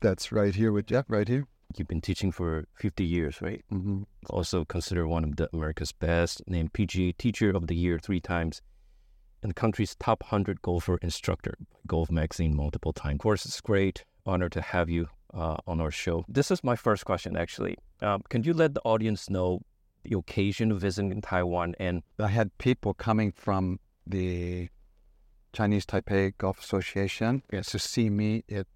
That's right here with Jeff, right here. You've been teaching for 50 years, right? Mm-hmm. Also considered one of the America's best, named PGA Teacher of the Year three times, and the country's top 100 golfer instructor Golf Magazine multiple time. Of course, it's great honor to have you uh, on our show. This is my first question, actually. Um, can you let the audience know the occasion of visiting Taiwan and I had people coming from the Chinese Taipei Golf Association Yes. to see me at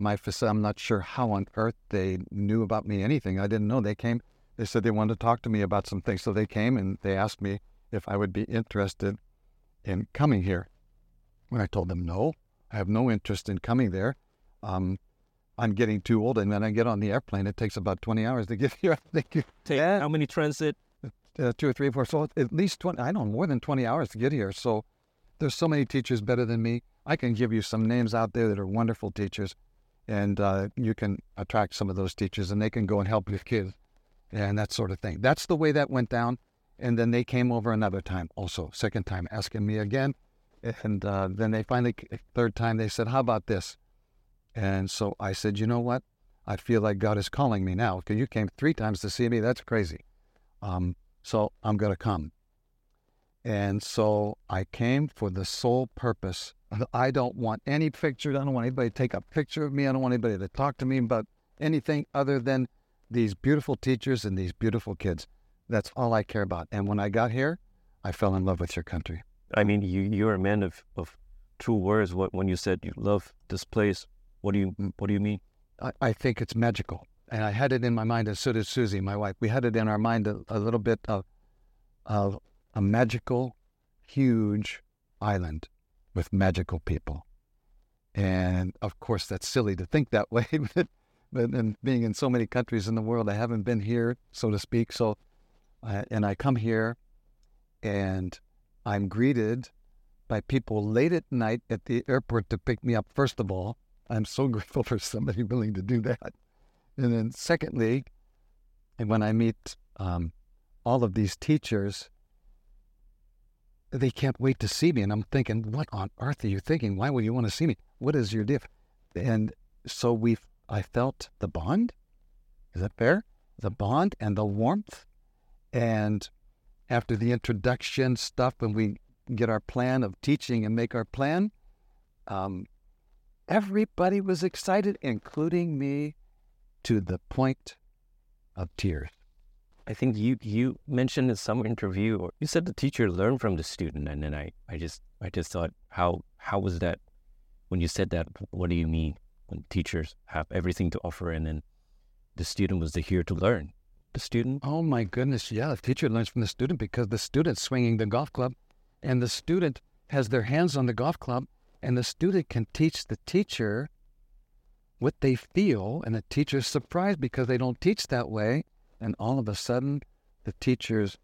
my facility. I'm not sure how on earth they knew about me anything. I didn't know. They came, they said they wanted to talk to me about some things. So they came and they asked me if I would be interested in coming here. When I told them no, I have no interest in coming there. Um, I'm getting too old, and when I get on the airplane, it takes about 20 hours to get here. I think take Yeah. how many transit? uh, two or three or four, so at least 20, I don't know more than 20 hours to get here. So there's so many teachers better than me. I can give you some names out there that are wonderful teachers, and uh, you can attract some of those teachers, and they can go and help your kids and that sort of thing. That's the way that went down. And then they came over another time, also, second time, asking me again. And uh, then they finally, third time, they said, How about this? And so I said, You know what? I feel like God is calling me now because you came three times to see me. That's crazy. Um, so I'm going to come. And so I came for the sole purpose. I don't want any pictures. I don't want anybody to take a picture of me. I don't want anybody to talk to me about anything other than these beautiful teachers and these beautiful kids. That's all I care about. And when I got here, I fell in love with your country. I mean, you you're a man of, of true words. What when you said you love this place, what do you mm. what do you mean? I, I think it's magical. And I had it in my mind, and so did Susie, my wife. We had it in our mind a, a little bit of, of a magical, huge island with magical people. And of course, that's silly to think that way, but, but and being in so many countries in the world, I haven't been here, so to speak. So, uh, and I come here and I'm greeted by people late at night at the airport to pick me up, first of all. I'm so grateful for somebody willing to do that. And then, secondly, and when I meet um, all of these teachers, they can't wait to see me. And I'm thinking, what on earth are you thinking? Why would you want to see me? What is your diff? And so we, I felt the bond. Is that fair? The bond and the warmth. And after the introduction stuff, when we get our plan of teaching and make our plan, um, everybody was excited, including me, to the point of tears. I think you you mentioned in some interview, or you said the teacher learned from the student, and then I, I just I just thought how how was that when you said that? What do you mean when teachers have everything to offer, and then the student was here to learn? The student, Oh my goodness, yeah, the teacher learns from the student because the student's swinging the golf club and the student has their hands on the golf club and the student can teach the teacher what they feel and the teacher's surprised because they don't teach that way and all of a sudden the teacher's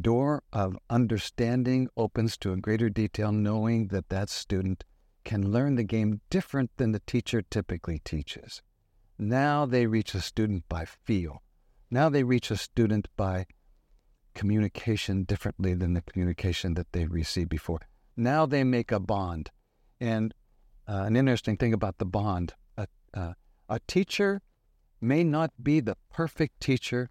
door of understanding opens to a greater detail knowing that that student can learn the game different than the teacher typically teaches. Now they reach a student by feel. Now they reach a student by communication differently than the communication that they received before. Now they make a bond. And uh, an interesting thing about the bond a, uh, a teacher may not be the perfect teacher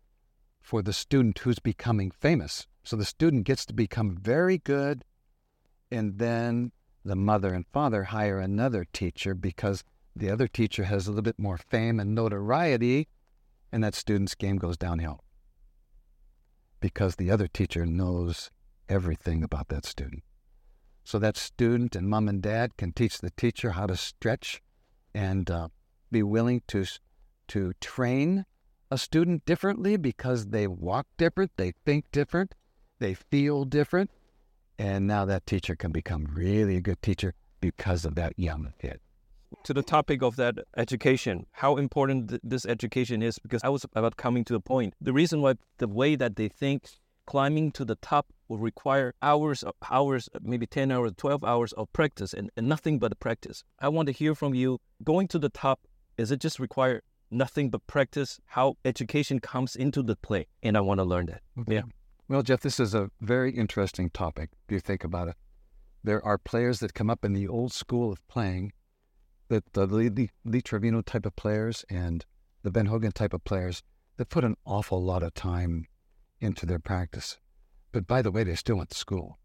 for the student who's becoming famous. So the student gets to become very good, and then the mother and father hire another teacher because the other teacher has a little bit more fame and notoriety, and that student's game goes downhill because the other teacher knows everything about that student. So that student and mom and dad can teach the teacher how to stretch and uh, be willing to to train a student differently because they walk different, they think different, they feel different, and now that teacher can become really a good teacher because of that young kid. to the topic of that education, how important th- this education is, because I was about coming to the point. The reason why the way that they think climbing to the top will require hours, of hours, maybe 10 hours, 12 hours of practice and, and nothing but practice. I want to hear from you. Going to the top, is it just require nothing but practice? How education comes into the play? And I want to learn that. Yeah. Well, Jeff, this is a very interesting topic if you think about it. There are players that come up in the old school of playing that the Lee, Lee, Lee Trevino type of players and the Ben Hogan type of players that put an awful lot of time into their practice. But by the way, they still went to school,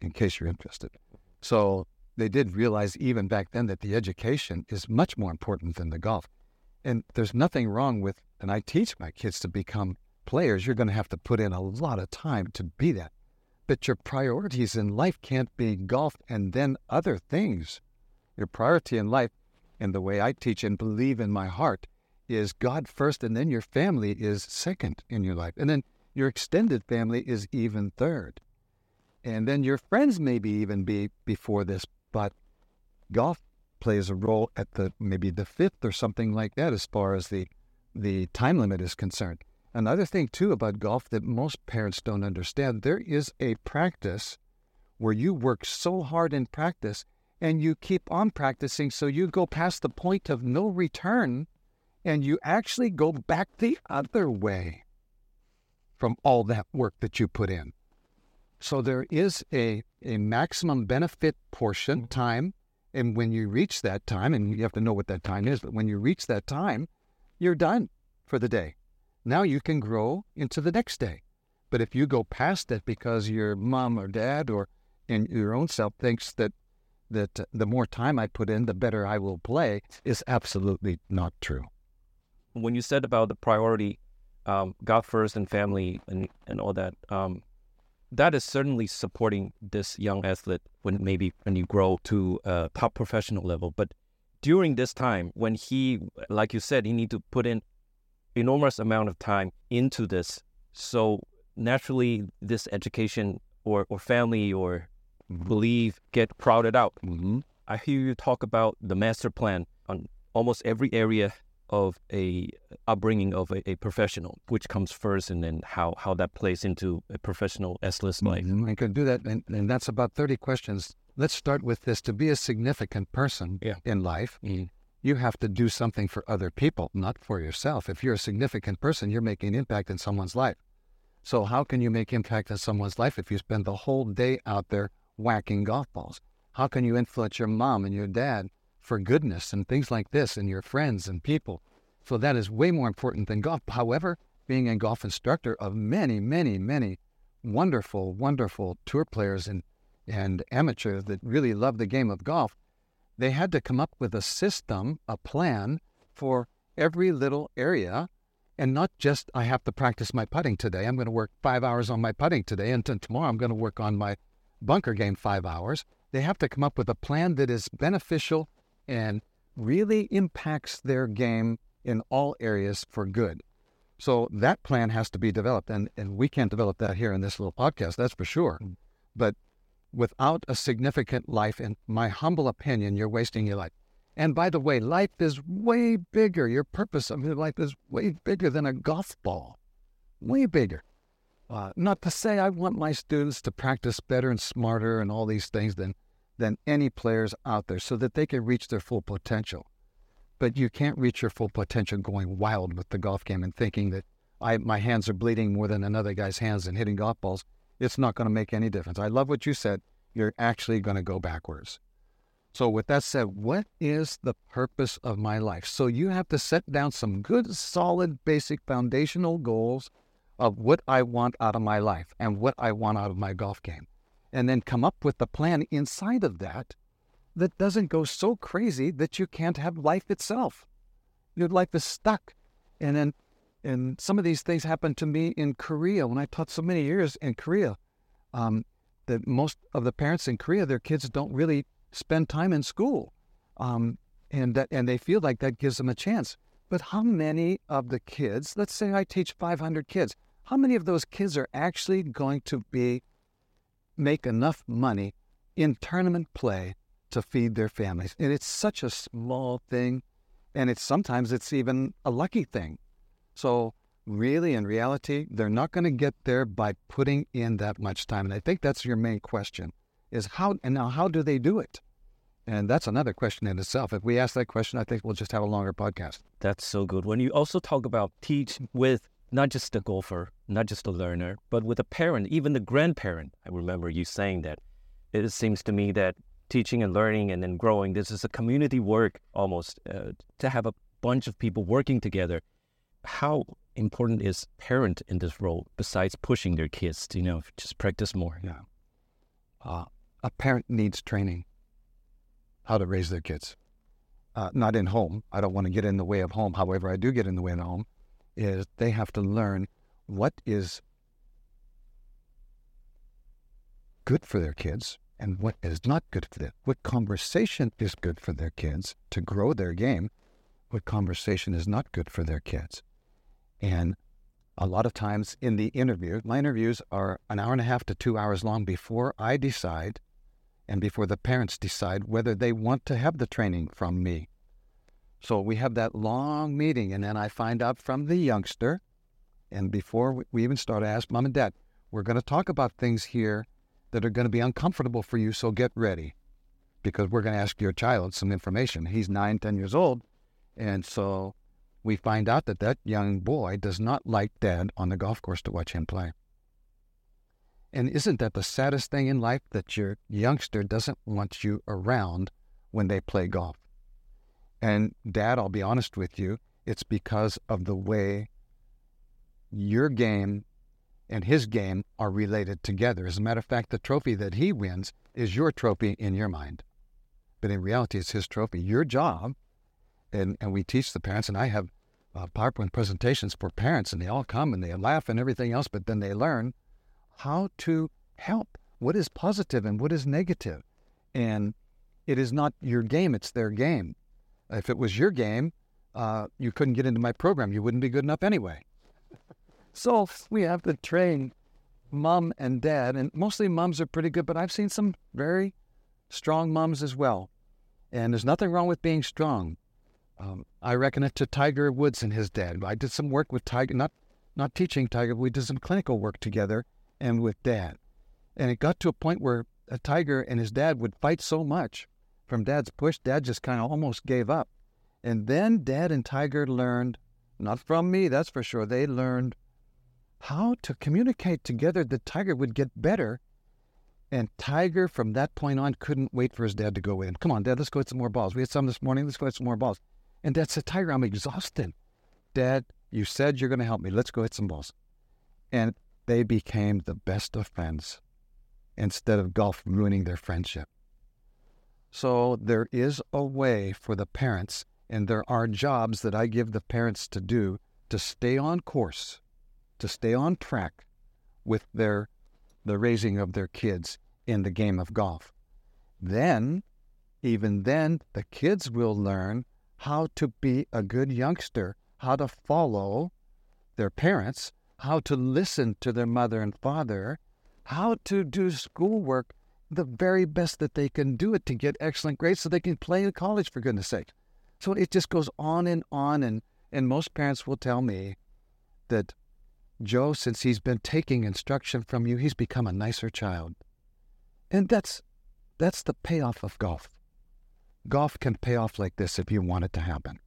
in case you're interested. So they did realize even back then that the education is much more important than the golf. And there's nothing wrong with, and I teach my kids to become players. You're going to have to put in a lot of time to be that. But your priorities in life can't be golf and then other things. Your priority in life, and the way I teach and believe in my heart, is God first, and then your family is second in your life. And then your extended family is even third. And then your friends maybe even be before this, but golf plays a role at the maybe the fifth or something like that as far as the the time limit is concerned. Another thing too about golf that most parents don't understand, there is a practice where you work so hard in practice and you keep on practicing so you go past the point of no return and you actually go back the other way from all that work that you put in. So there is a, a maximum benefit portion time. And when you reach that time, and you have to know what that time is, but when you reach that time, you're done for the day. Now you can grow into the next day. But if you go past it because your mom or dad or in your own self thinks that that the more time I put in, the better I will play, is absolutely not true. When you said about the priority, um, God first and family and and all that, um, that is certainly supporting this young athlete when maybe when you grow to a top professional level. But during this time, when he, like you said, he need to put in enormous amount of time into this, so naturally this education or or family or mm-hmm. believe get crowded out. Mm-hmm. I hear you talk about the master plan on almost every area of a upbringing of a, a, professional, which comes first, and then how, how that plays into a professional S-list life. Mm-hmm. I could do that, and, and that's about 30 questions. Let's start with this. To be a significant person yeah. in life, mm-hmm. you have to do something for other people, not for yourself. If you're a significant person, you're making impact in someone's life. So how can you make impact in someone's life if you spend the whole day out there whacking golf balls? How can you influence your mom and your dad for goodness and things like this and your friends and people. So that is way more important than golf. However, being a golf instructor of many, many, many wonderful, wonderful tour players and, and amateurs that really love the game of golf, they had to come up with a system, a plan for every little area and not just I have to practice my putting today. I'm going to work five hours on my putting today, and tomorrow I'm going to work on my bunker game five hours. They have to come up with a plan that is beneficial and really impacts their game in all areas for good. So that plan has to be developed, and, and we can't develop that here in this little podcast, that's for sure. Mm. But without a significant life, in my humble opinion, you're wasting your life. And by the way, life is way bigger. Your purpose of your life is way bigger than a golf ball, way bigger. Uh, not to say I want my students to practice better and smarter and all these things than than any players out there so that they can reach their full potential. But you can't reach your full potential going wild with the golf game and thinking that I, my hands are bleeding more than another guy's hands and hitting golf balls. It's not going to make any difference. I love what you said. You're actually going to go backwards. So, with that said, what is the purpose of my life? So, you have to set down some good, solid, basic foundational goals of what I want out of my life and what I want out of my golf game and then come up with the plan inside of that that doesn't go so crazy that you can't have life itself. Your life is stuck. And then and some of these things happened to me in Korea when I taught so many years in Korea. Um, that most of the parents in Korea, their kids don't really spend time in school, um, and that and they feel like that gives them a chance. But how many of the kids? Let's say I teach 500 kids. How many of those kids are actually going to be make enough money in tournament play to feed their families. And it's such a small thing, and it's sometimes it's even a lucky thing. So really, in reality, they're not going to get there by putting in that much time. And I think that's your main question: is how and now how do they do it? And that's another question in itself. If we ask that question, I think we'll just have a longer podcast. That's so good. When you also talk about teach with not just a golfer, not just a learner, but with a parent, even the grandparent. I remember you saying that. It seems to me that teaching and learning and then growing. This is a community work almost uh, to have a bunch of people working together. How important is parent in this role besides pushing their kids to you know just practice more? Yeah, uh, a parent needs training how to raise their kids. Uh, not in home. I don't want to get in the way of home. However, I do get in the way of home. Is they have to learn what is good for their kids and what is not good for them. What conversation is good for their kids to grow their game, what conversation is not good for their kids. And a lot of times in the interview, my interviews are an hour and a half to two hours long before I decide and before the parents decide whether they want to have the training from me. So we have that long meeting, and then I find out from the youngster. And before we even start, I ask mom and dad, we're going to talk about things here that are going to be uncomfortable for you, so get ready because we're going to ask your child some information. He's nine, ten years old. And so we find out that that young boy does not like dad on the golf course to watch him play. And isn't that the saddest thing in life that your youngster doesn't want you around when they play golf? And dad, I'll be honest with you, it's because of the way your game and his game are related together. As a matter of fact, the trophy that he wins is your trophy in your mind. But in reality, it's his trophy. Your job, and, and we teach the parents, and I have uh, PowerPoint presentations for parents, and they all come and they laugh and everything else, but then they learn how to help what is positive and what is negative. And it is not your game, it's their game. If it was your game, uh, you couldn't get into my program. You wouldn't be good enough anyway. So we have to train mom and dad, and mostly moms are pretty good, but I've seen some very strong moms as well. And there's nothing wrong with being strong. Um, I reckon it to Tiger Woods and his dad. I did some work with Tiger, not not teaching Tiger, we did some clinical work together and with dad. And it got to a point where a Tiger and his dad would fight so much from dad's push, dad just kind of almost gave up. And then dad and Tiger learned, not from me, that's for sure, they learned how to communicate together that Tiger would get better. And Tiger, from that point on, couldn't wait for his dad to go in. Come on, Dad, let's go hit some more balls. We had some this morning. Let's go hit some more balls. And Dad said, Tiger, I'm exhausted. Dad, you said you're going to help me. Let's go hit some balls. And they became the best of friends instead of golf ruining their friendship. So there is a way for the parents, and there are jobs that I give the parents to do to stay on course to stay on track with their the raising of their kids in the game of golf. Then, even then, the kids will learn how to be a good youngster, how to follow their parents, how to listen to their mother and father, how to do schoolwork the very best that they can do it to get excellent grades so they can play in college, for goodness sake. So it just goes on and on. And, and most parents will tell me that Joe, since he's been taking instruction from you, he's become a nicer child. And that's that's the payoff of golf. Golf can pay off like this if you want it to happen.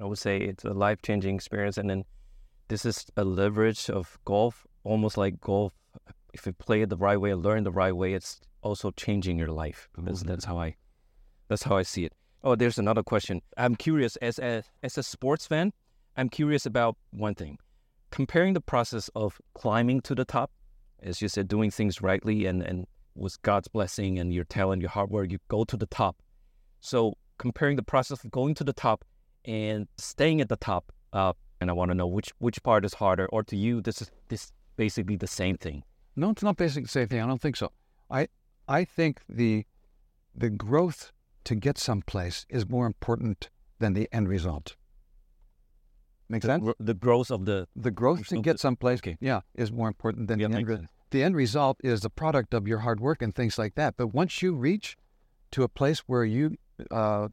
I would say it's a life changing experience and then this is a leverage of golf, almost like golf. If you play it the right way learn the right way, it's also changing your life. That's, that's how I that's how I see it. Oh, there's another question. I'm curious as a as a sports fan, I'm curious about one thing comparing the process of climbing to the top, as you said, doing things rightly and, and with God's blessing and your talent, your hard work, you go to the top. So comparing the process of going to the top and staying at the top, uh, and I want to know which which part is harder, or to you, this is this basically the same thing. No, it's not basically the same thing. I don't think so. I I think the the growth to get someplace is more important than the end result. Make sense? The growth of the the growth to get someplace, okay. yeah, is more important than yeah, the end. Re- the end result is the product of your hard work and things like that. But once you reach to a place where you, uh,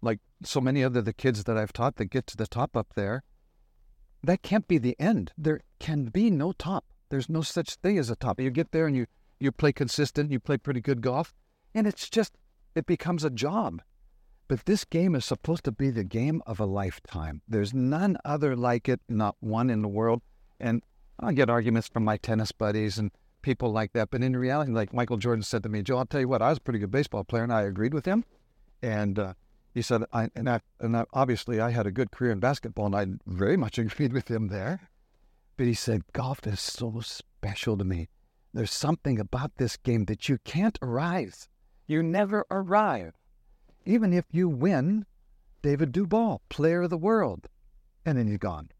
like so many other the kids that I've taught that get to the top up there, that can't be the end. There can be no top. There's no such thing as a top. You get there and you you play consistent, you play pretty good golf, and it's just it becomes a job. But this game is supposed to be the game of a lifetime. There's none other like it, not one in the world. And I get arguments from my tennis buddies and people like that. But in reality, like Michael Jordan said to me, Joe, I'll tell you what, I was a pretty good baseball player, and I agreed with him. And uh, he said, I, and, I, and I, obviously I had a good career in basketball, and I very much agreed with him there. But he said, golf is so special to me. There's something about this game that you can't arrive. You never arrive. Even if you win, David Duval, player of the world, and then you're gone.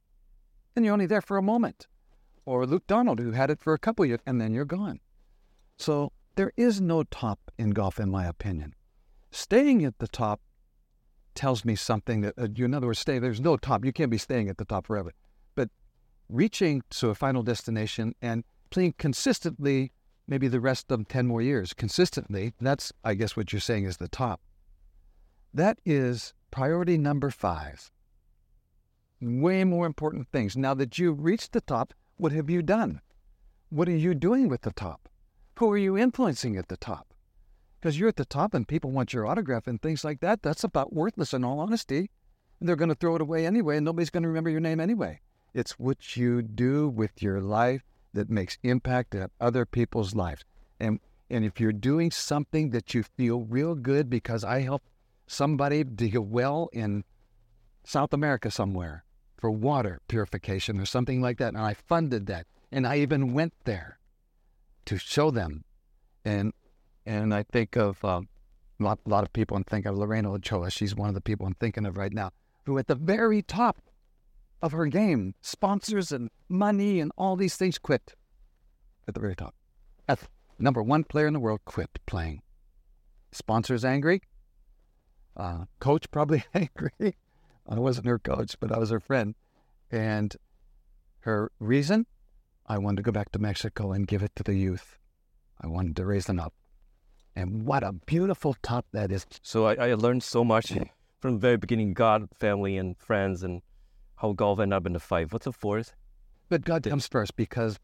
And you're only there for a moment. Or Luke Donald, who had it for a couple years, and then you're gone. So there is no top in golf, in my opinion. Staying at the top tells me something that, uh, you, in other words, stay, there's no top. You can't be staying at the top forever. Reaching to a final destination and playing consistently, maybe the rest of 10 more years, consistently, that's, I guess, what you're saying is the top. That is priority number five. Way more important things. Now that you've reached the top, what have you done? What are you doing with the top? Who are you influencing at the top? Because you're at the top and people want your autograph and things like that. That's about worthless in all honesty. And they're going to throw it away anyway, and nobody's going to remember your name anyway. It's what you do with your life that makes impact on other people's lives. And and if you're doing something that you feel real good because I helped somebody dig a well in South America somewhere for water purification or something like that, and I funded that, and I even went there to show them. And and I think of um, a lot, lot of people, and think of Lorena Ochoa. She's one of the people I'm thinking of right now, who at the very top of her game, sponsors and money and all these things quit at the very top. At number one player in the world quit playing. Sponsors angry. Uh, coach probably angry. I wasn't her coach, but I was her friend. And her reason, I wanted to go back to Mexico and give it to the youth. I wanted to raise them up. And what a beautiful top that is. So I, I learned so much from the very beginning God, family, and friends, and how golf ended up in the five. What's the fourth? But God comes first because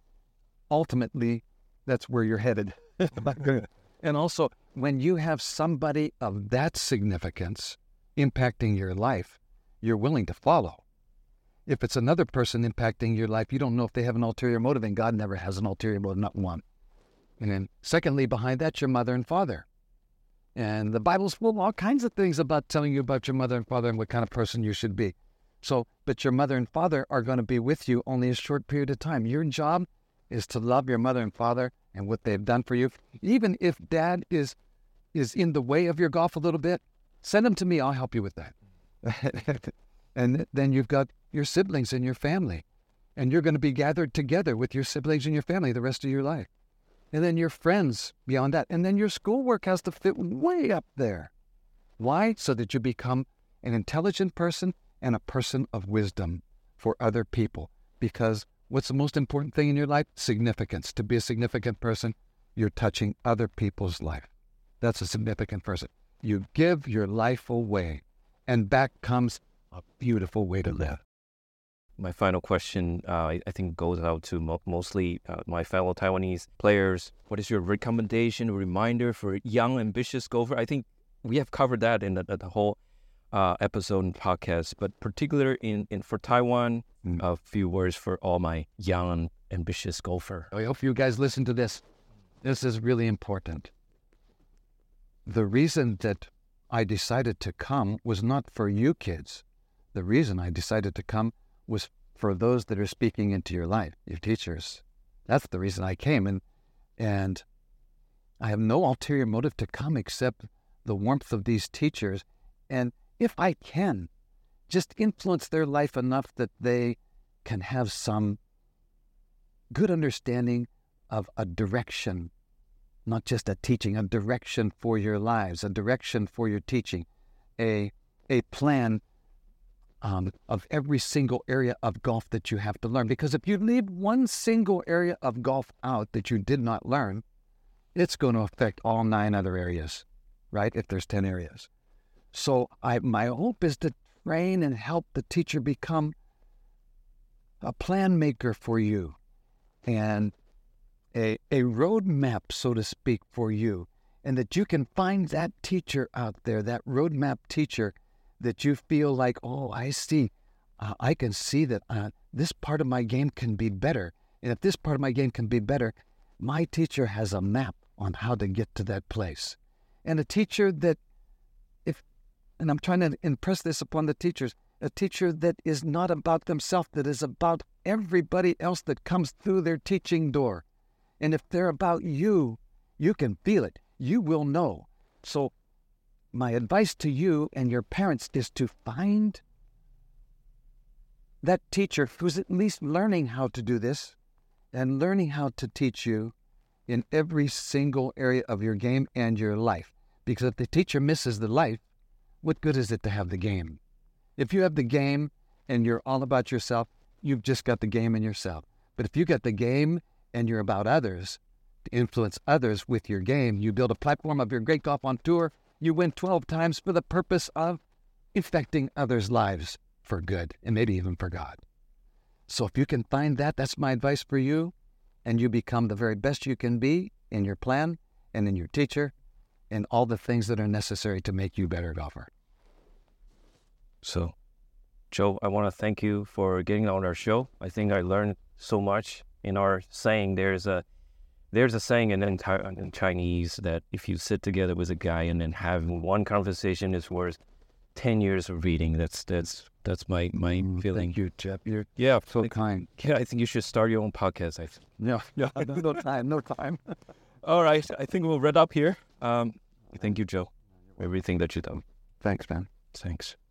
ultimately that's where you're headed. and also, when you have somebody of that significance impacting your life, you're willing to follow. If it's another person impacting your life, you don't know if they have an ulterior motive, and God never has an ulterior motive, not one. And then, secondly, behind that, your mother and father. And the Bible's full of all kinds of things about telling you about your mother and father and what kind of person you should be. So, but your mother and father are going to be with you only a short period of time. Your job is to love your mother and father and what they've done for you. Even if dad is is in the way of your golf a little bit, send them to me. I'll help you with that. and then you've got your siblings and your family, and you're going to be gathered together with your siblings and your family the rest of your life and then your friends beyond that. And then your schoolwork has to fit way up there. Why? So that you become an intelligent person and a person of wisdom for other people. Because what's the most important thing in your life? Significance. To be a significant person, you're touching other people's life. That's a significant person. You give your life away, and back comes a beautiful way to live my final question, uh, I, think, goes out to mo- mostly uh, my fellow Taiwanese players. What is your recommendation, reminder for young, ambitious golfer? I think we have covered that in the, the whole uh, episode and podcast, but particular in, in for Taiwan, mm. a few words for all my young, ambitious golfer. I hope you guys listen to this. This is really important. The reason that I decided to come was not for you kids. The reason I decided to come was for those that are speaking into your life, your teachers. That's the reason I came. And, and I have no ulterior motive to come except the warmth of these teachers. And if I can, just influence their life enough that they can have some good understanding of a direction, not just a teaching, a direction for your lives, a direction for your teaching, a, a plan um, of every single area of golf that you have to learn. Because if you leave one single area of golf out that you did not learn, it's going to affect all nine other areas, right? If there's 10 areas. So I, my hope is to train and help the teacher become a plan maker for you and a, a roadmap, so to speak, for you. And that you can find that teacher out there, that roadmap teacher that you feel like, oh, I see, uh, I can see that uh, this part of my game can be better. And if this part of my game can be better, My teacher has a map on how to get to that place. And a teacher that, and I'm trying to impress this upon the teachers, a teacher that is not about themselves, that is about everybody else that comes through their teaching door. And if they're about you, you can feel it. You will know. So, my advice to you and your parents is to find that teacher who's at least learning how to do this and learning how to teach you in every single area of your game and your life. Because if the teacher misses the life, what good is it to have the game? If you have the game and you're all about yourself, you've just got the game in yourself. But if you got the game and you're about others, to influence others with your game, you build a platform of your great golf on tour, you win 12 times for the purpose of affecting others' lives for good and maybe even for God. So if you can find that, that's my advice for you, and you become the very best you can be in your plan and in your teacher and all the things that are necessary to make you a better golfer. So, Joe, I want to thank you for getting on our show. I think I learned so much in our saying. There's a there's a saying in, in Chinese that if you sit together with a guy and then having one conversation is worth ten years of reading. That's that's that's my my Mm, feeling. Thank you, Jeff. You're Yeah, so kind. yeah. I think you should start your own podcast. I think. Yeah, yeah. no time, no time. All right, I think we'll wrap up here. Um, thank you, Joe, everything that you've done. Thanks, man. Thanks.